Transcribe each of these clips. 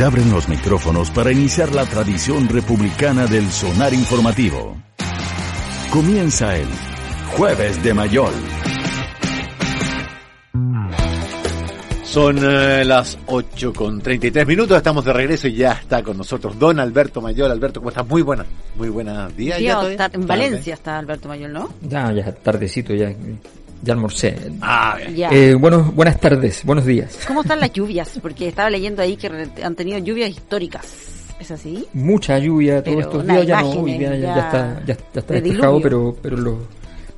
Se abren los micrófonos para iniciar la tradición republicana del sonar informativo. Comienza el Jueves de Mayol. Son eh, las 8 con 33 minutos, estamos de regreso y ya está con nosotros don Alberto Mayol. Alberto, ¿cómo estás? Muy buenas, muy buenos días. Tío, ¿Ya está- en Valencia está Alberto Mayol, ¿no? Ya, ya, tardecito, ya, ya almorcé. Ah, bien. Ya. Eh, buenos, buenas tardes, buenos días. ¿Cómo están las lluvias? Porque estaba leyendo ahí que han tenido lluvias históricas. ¿Es así? Mucha lluvia todos estos días, ya no, imágenes hoy día ya, ya ya está, ya, ya está de despejado, pero, pero los,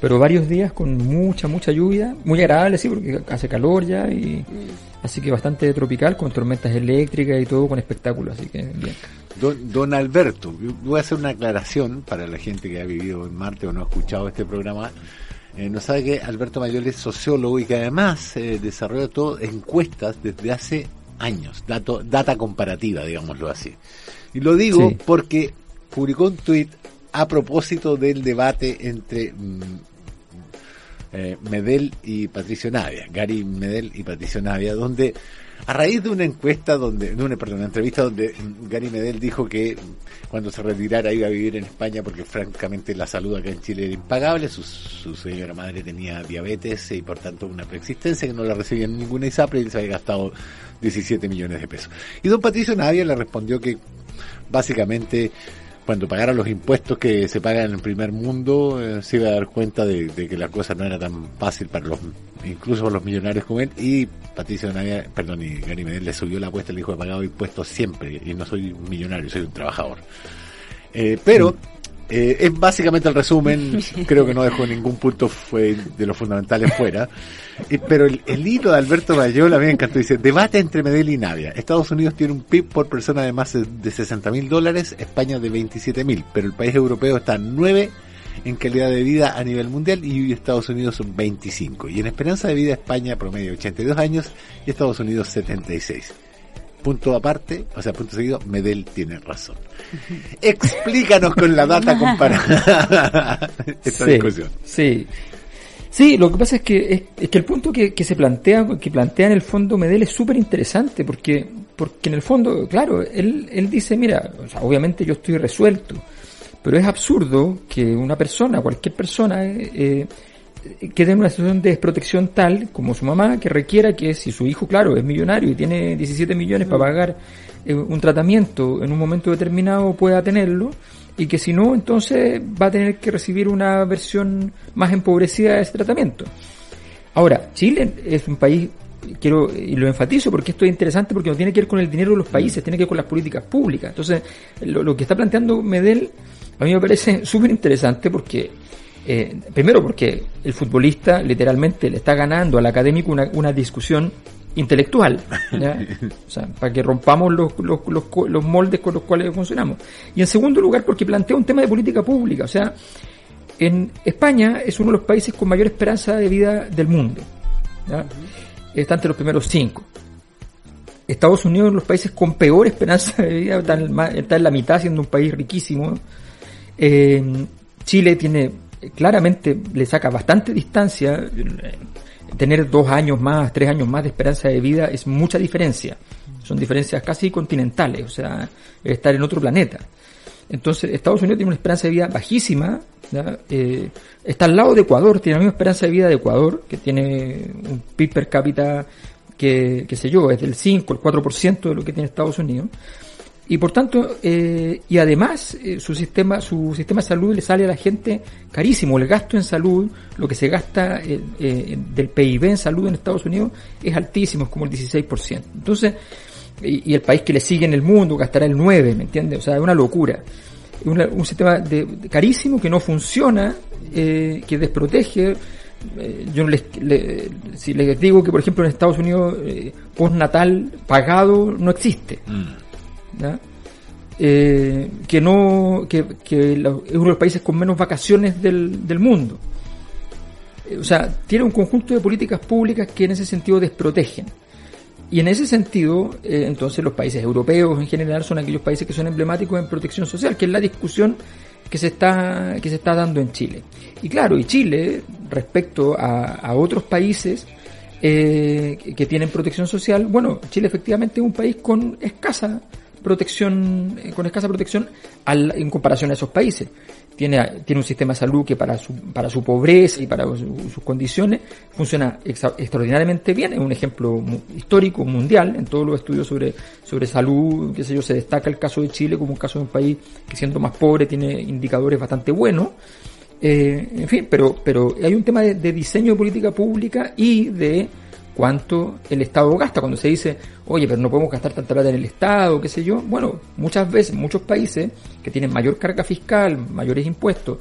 pero varios días con mucha, mucha lluvia, muy agradable, sí, porque hace calor ya y Mm. así que bastante tropical, con tormentas eléctricas y todo, con espectáculos, así que bien. Don, don Alberto, voy a hacer una aclaración para la gente que ha vivido en Marte o no ha escuchado este programa. Eh, no sabe que Alberto Mayol es sociólogo y que además eh, desarrolla todo encuestas desde hace años, dato, data comparativa, digámoslo así. Y lo digo Sí. porque publicó un tuit a propósito del debate entre mm, eh, Medel y Patricio Navia, Gary Medel y Patricio Navia, donde a raíz de una encuesta donde, de una, perdón, una entrevista donde Gary Medel dijo que cuando se retirara iba a vivir en España porque francamente la salud acá en Chile era impagable, su, su señora madre tenía diabetes y por tanto una preexistencia que no la recibía en ninguna ISAPRE y se había gastado 17 millones de pesos. Y don Patricio Navia le respondió que básicamente cuando pagara los impuestos que se pagan en el primer mundo, eh, se iba a dar cuenta de, que la cosa no era tan fácil para los, incluso para los millonarios como él. Y Patricio Navia, perdón, y Gary Medel le subió la apuesta y le dijo, he pagado impuestos siempre y no soy un millonario, soy un trabajador. Eh, pero eh, es básicamente el resumen, creo que no dejó ningún punto fue de los fundamentales fuera. Eh, pero el, hilo de Alberto Mayol a mí me encantó. Dice, debate entre Medellín y Navia. Estados Unidos tiene un PIB por persona de más de 60 mil dólares, España de 27 mil, pero el país europeo está 9 en calidad de vida a nivel mundial y Estados Unidos son 25. Y en esperanza de vida España promedio 82 años y Estados Unidos 76. Punto aparte, o sea, punto seguido, Medel tiene razón. Explícanos con la data comparada esta sí, discusión. Sí. Sí, lo que pasa es que, es, que el punto que, que se plantea, que plantea en el fondo Medel es súper interesante porque, porque en el fondo, claro, él, él dice, mira, o sea, obviamente yo estoy resuelto, pero es absurdo que una persona, cualquier persona, eh, quede en una situación de desprotección tal como su mamá, que requiera que si su hijo, claro, es millonario y tiene 17 millones para pagar eh, un tratamiento en un momento determinado, pueda tenerlo, y que si no, entonces va a tener que recibir una versión más empobrecida de ese tratamiento. Ahora, Chile es un país, quiero, y lo enfatizo porque esto es interesante porque no tiene que ver con el dinero de los países, tiene que ver con las políticas públicas. Entonces, lo, lo que está planteando Medel, a mí me parece súper interesante porque, eh, primero porque el futbolista literalmente le está ganando al académico una, una discusión intelectual, ¿ya? o sea, para que rompamos los, los, los, los moldes con los cuales funcionamos. Y en segundo lugar, porque plantea un tema de política pública, o sea, en España es uno de los países con mayor esperanza de vida del mundo. ¿ya? Está entre los primeros cinco. Estados Unidos es uno de los países con peor esperanza de vida, está en, está en la mitad siendo un país riquísimo. Eh, Chile tiene, claramente le saca bastante distancia. Tener dos años más, tres años más de esperanza de vida es mucha diferencia. Son diferencias casi continentales, o sea, estar en otro planeta. Entonces, Estados Unidos tiene una esperanza de vida bajísima. Eh, está al lado de Ecuador, tiene la misma esperanza de vida de Ecuador, que tiene un PIB per cápita que, que sé yo, es del 5, el 4% de lo que tiene Estados Unidos. Y por tanto, eh, y además, eh, su sistema, su sistema de salud le sale a la gente carísimo. El gasto en salud, lo que se gasta eh, del PIB en salud en Estados Unidos es altísimo, es como el 16%. Entonces, y, y, el país que le sigue en el mundo gastará el 9, ¿me entiendes? O sea, es una locura. Una, un sistema de, de carísimo que no funciona, eh, que desprotege. Eh, yo les, le, si les digo que, por ejemplo, en Estados Unidos, eh, postnatal pagado no existe. Mm. Eh, que no que, es uno de los países con menos vacaciones del, del mundo. O sea, tiene un conjunto de políticas públicas que en ese sentido desprotegen. Y en ese sentido, eh, entonces los países europeos en general son aquellos países que son emblemáticos en protección social, que es la discusión que se está, que se está dando en Chile. Y claro, y Chile, respecto a, a otros países, eh, que tienen protección social. Bueno, Chile efectivamente es un país con escasa protección, eh, con escasa protección al- en comparación a esos países. Tiene, tiene un sistema de salud que para su, para su pobreza y para su- sus condiciones funciona exa- extraordinariamente bien. Es un ejemplo histórico, mundial, en todos los estudios sobre, sobre salud, qué sé yo, se destaca el caso de Chile como un caso de un país que siendo más pobre tiene indicadores bastante buenos. Eh, en fin, pero, pero hay un tema de diseño de política pública y de cuánto el Estado gasta. Cuando se dice, oye, pero no podemos gastar tanta plata en el Estado, qué sé yo. Bueno, muchas veces, muchos países que tienen mayor carga fiscal, mayores impuestos,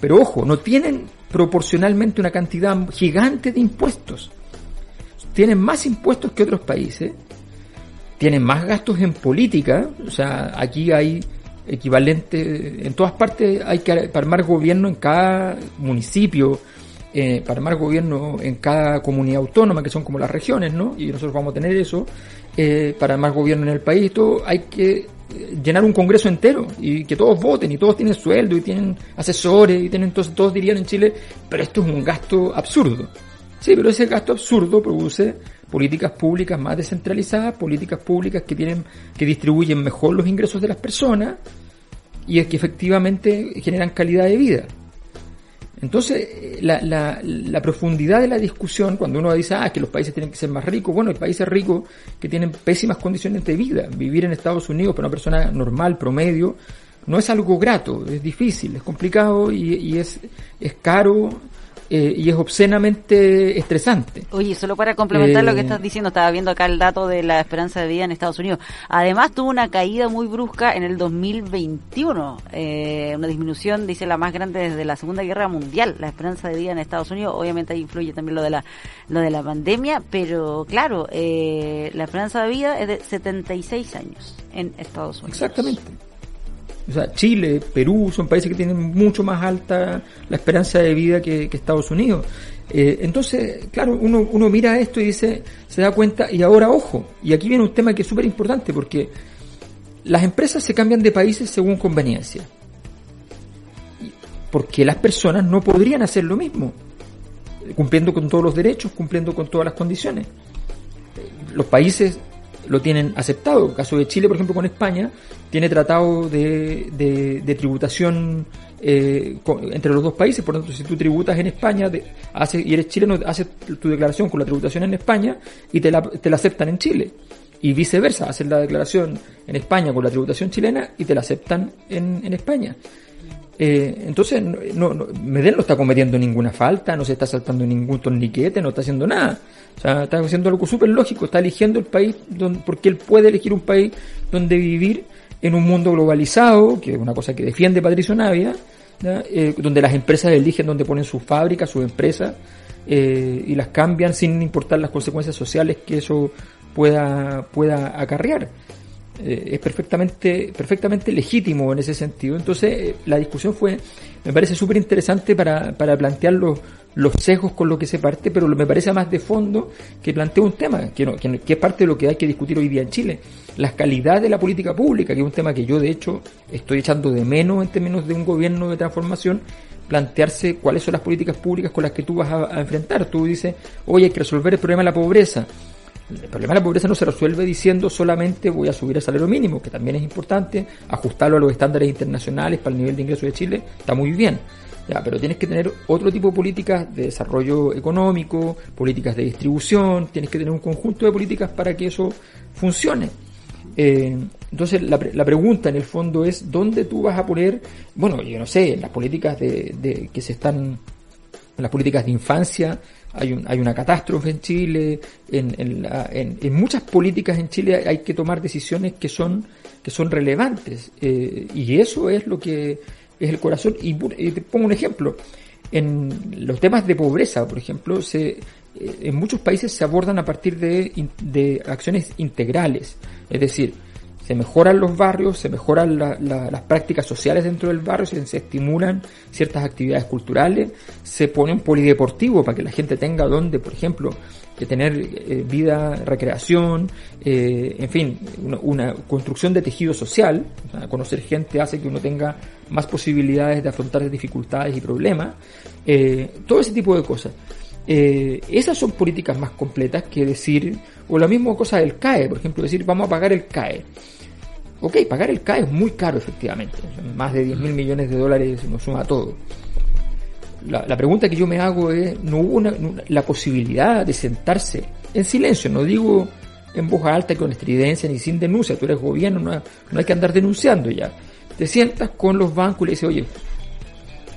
pero ojo, no tienen proporcionalmente una cantidad gigante de impuestos. Tienen más impuestos que otros países, tienen más gastos en política, o sea, aquí hay equivalente, en todas partes hay que armar gobierno en cada municipio, eh, para armar gobierno en cada comunidad autónoma, que son como las regiones, ¿no? Y nosotros vamos a tener eso, eh, para armar gobierno en el país, todo hay que eh, llenar un congreso entero y que todos voten y todos tienen sueldo y tienen asesores y tienen entonces todos dirían en Chile, pero esto es un gasto absurdo. Sí, pero ese gasto absurdo produce políticas públicas más descentralizadas, políticas públicas que tienen, que distribuyen mejor los ingresos de las personas y es que efectivamente generan calidad de vida. Entonces, eh, la, la, la profundidad de la discusión, cuando uno dice, ah, que los países tienen que ser más ricos, bueno, hay países ricos que tienen pésimas condiciones de vida. Vivir en Estados Unidos para una persona normal, promedio, no es algo grato, es difícil, es complicado y, es caro eh, y es obscenamente estresante. Oye, solo para complementar Eh, lo que estás diciendo, estaba viendo acá el dato de la esperanza de vida en Estados Unidos. Además, tuvo una caída muy brusca en el 2021, eh, una disminución, dice, la más grande desde la Segunda Guerra Mundial. La esperanza de vida en Estados Unidos, obviamente ahí influye también lo de la, lo de la pandemia, pero claro, eh, la esperanza de vida es de 76 años en Estados Unidos. Exactamente. O sea, Chile, Perú son países que tienen mucho más alta la esperanza de vida que, Estados Unidos. Eh, entonces, claro, uno, uno mira esto y dice, se da cuenta, y ahora ojo, y aquí viene un tema que es súper importante porque las empresas se cambian de países según conveniencia. Porque las personas no podrían hacer lo mismo, cumpliendo con todos los derechos, cumpliendo con todas las condiciones los países lo tienen aceptado. El caso de Chile, por ejemplo, con España, tiene tratado de, de- tributación eh, con- entre los dos países. Por lo tanto, si tú tributas en España de- hace, y eres chileno, haces tu declaración con la tributación en España y te la, te la aceptan en Chile. Y viceversa, haces la declaración en España con la tributación chilena y te la aceptan en, en España. Eh, entonces, no, no, no- está cometiendo ninguna falta, no se está saltando ningún torniquete, no está haciendo nada. O sea, está haciendo algo súper lógico, está eligiendo el país donde, porque él puede elegir un país donde vivir en un mundo globalizado, que es una cosa que defiende Patricio Navia. Eh, donde las empresas eligen donde ponen sus fábricas, sus empresas, eh, y las cambian sin importar las consecuencias sociales que eso pueda, pueda acarrear eh, es perfectamente, perfectamente legítimo en ese sentido. Entonces, eh, la discusión fue, me parece súper interesante para, para plantear los, los sesgos con los que se parte, pero me parece más de fondo que plantea un tema, que, no- que, que es parte de lo que hay que discutir hoy día en Chile. La calidad de la política pública, que es un tema que yo, de hecho, estoy echando de menos en términos de un gobierno de transformación, plantearse cuáles son las políticas públicas con las que tú vas a, a enfrentar. Tú dices, oye, hay que resolver el problema de la pobreza. El problema de la pobreza no se resuelve diciendo solamente voy a subir el salario mínimo, que también es importante, ajustarlo a los estándares internacionales para el nivel de ingreso de Chile, está muy bien. Ya, pero tienes que tener otro tipo de políticas de desarrollo económico, políticas de distribución, tienes que tener un conjunto de políticas para que eso funcione. Eh, entonces la, la pregunta en el fondo es dónde tú vas a poner, bueno, yo no sé, las políticas de- que se están en las políticas de infancia hay, un, hay una catástrofe en Chile, en, en, la- en- en muchas políticas en Chile hay que tomar decisiones que son, que son relevantes eh, y eso es lo que es el corazón. Y, y te pongo un ejemplo, en los temas de pobreza, por ejemplo, se, eh, en muchos países se abordan a partir de, de acciones integrales, es decir, se mejoran los barrios, se mejoran la- la- las prácticas sociales dentro del barrio, se, estimulan ciertas actividades culturales, se pone un polideportivo para que la gente tenga donde, por ejemplo, que tener eh, vida, recreación, eh, en fin, una, una construcción de tejido social, o sea, conocer gente hace que uno tenga más posibilidades de afrontar dificultades y problemas, eh, todo ese tipo de cosas. Eh, esas son políticas más completas que decir, o la misma cosa del CAE, por ejemplo, decir vamos a pagar el CAE. Ok, pagar el CAE es muy caro efectivamente, más de 10 mil millones de dólares nos suma todo. La, la, pregunta que yo me hago es, ¿no hubo una, la posibilidad de sentarse en silencio? No digo en voz alta, con estridencia, ni sin denuncia, tú eres gobierno, no, no hay que andar denunciando ya. Te sientas con los bancos y le dices, oye,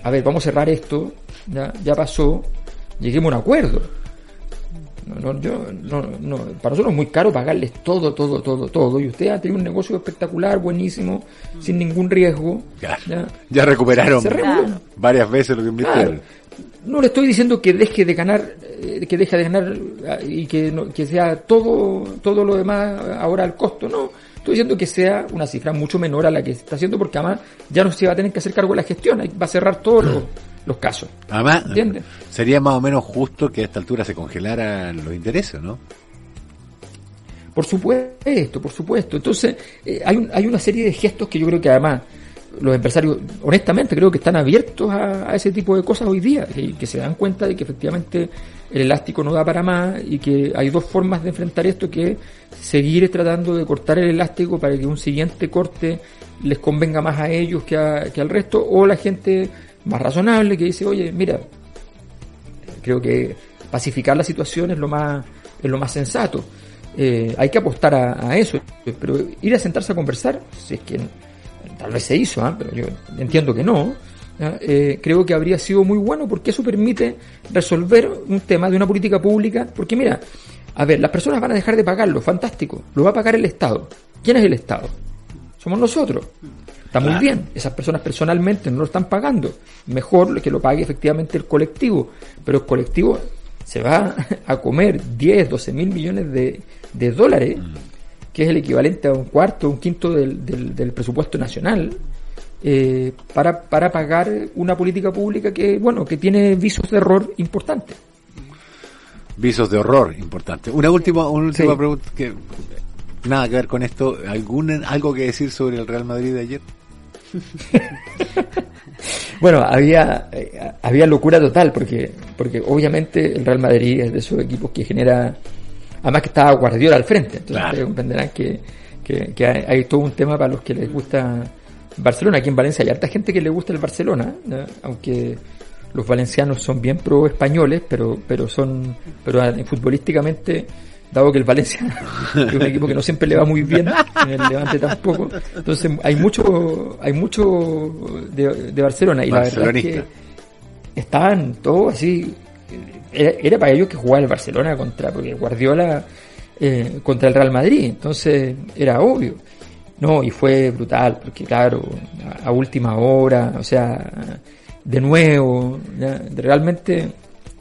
a ver, vamos a cerrar esto, ya, ya pasó, lleguemos a un acuerdo. No, no, yo, no, no, para nosotros es muy caro pagarles todo, todo, todo, todo. Y usted ha tenido un negocio espectacular, buenísimo, sin ningún riesgo. Ya, ya, recuperaron varias veces lo que invirtieron. No le estoy diciendo que deje de ganar, eh, que deje de ganar ah, y que, que sea todo, todo lo demás ahora al costo, no. Estoy diciendo que sea una cifra mucho menor a la que se está haciendo porque además ya no se va a tener que hacer cargo de la gestión, va a cerrar todos los, los casos. Además, sería más o menos justo que a esta altura se congelaran los intereses, ¿no? Por supuesto, por supuesto. Entonces, eh, hay, hay una serie de gestos que yo creo que además los empresarios, honestamente, creo que están abiertos a, ese tipo de cosas hoy día, y que se dan cuenta de que efectivamente el elástico no da para más y que hay dos formas de enfrentar esto, que seguir tratando de cortar el elástico para que un siguiente corte les convenga más a ellos que, que al resto, o la gente más razonable que dice, oye, mira, creo que pacificar la situación es lo más, es lo más sensato. Eh, hay que apostar a, eso, pero ir a sentarse a conversar, si es que tal vez se hizo, ¿ah? pero yo entiendo que no, eh, creo que habría sido muy bueno porque eso permite resolver un tema de una política pública, porque mira, a ver, las personas van a dejar de pagarlo, fantástico, lo va a pagar el Estado. ¿Quién es el Estado? Somos nosotros. Está muy bien, esas personas personalmente no lo están pagando. Mejor que lo pague efectivamente el colectivo, pero el colectivo se va a comer 10, 12 mil millones de, de dólares, que es el equivalente a un cuarto, un quinto del, del, presupuesto nacional, eh, para, para pagar una política pública que, bueno, que tiene visos de error importantes. Visos de horror importantes. Una última, una última pregunta que nada que ver con esto. ¿Algún, ¿Algo que decir sobre el Real Madrid de ayer? bueno, había, eh, había locura total, porque, porque obviamente el Real Madrid es de esos equipos que genera, además que estaba Guardiola al frente, entonces ustedes comprenderán que, que, hay, todo un tema para los que les gusta Barcelona. Aquí en Valencia hay harta gente que le gusta el Barcelona, aunque los valencianos son bien pro españoles, pero, pero son, pero futbolísticamente dado que el Valencia es un equipo que no siempre le va muy bien, en el Levante tampoco. Entonces hay mucho, hay mucho de, Barcelona y la verdad es que estaban todos así. Era, para ellos que jugaba el Barcelona contra, porque Guardiola eh, contra el Real Madrid, entonces era obvio. No, y fue brutal, porque claro, a, última hora, o sea, de nuevo, realmente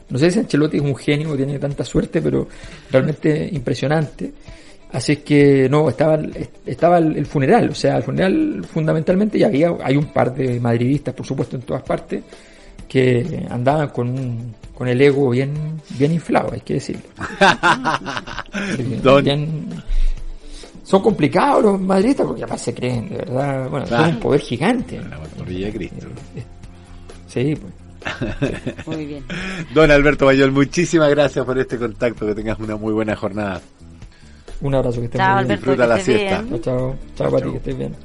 no sé si Ancelotti es un genio, tiene tanta suerte, pero realmente impresionante. Así es que no, estaba, estaba el, funeral, o sea, el funeral fundamentalmente, y había, hay un par de madridistas, por supuesto, en todas partes, que andaban con, con el ego bien, bien inflado, hay que decirlo. son complicados los madridistas porque además se creen, de verdad, bueno, son un poder gigante. La Cristo. Sí, pues. Muy bien. Don Alberto Bayol, muchísimas gracias por este contacto. Que tengas una muy buena jornada. Un abrazo, que estés bien. Disfruta la siesta. Chao, chao, chao, para ti, que estés bien.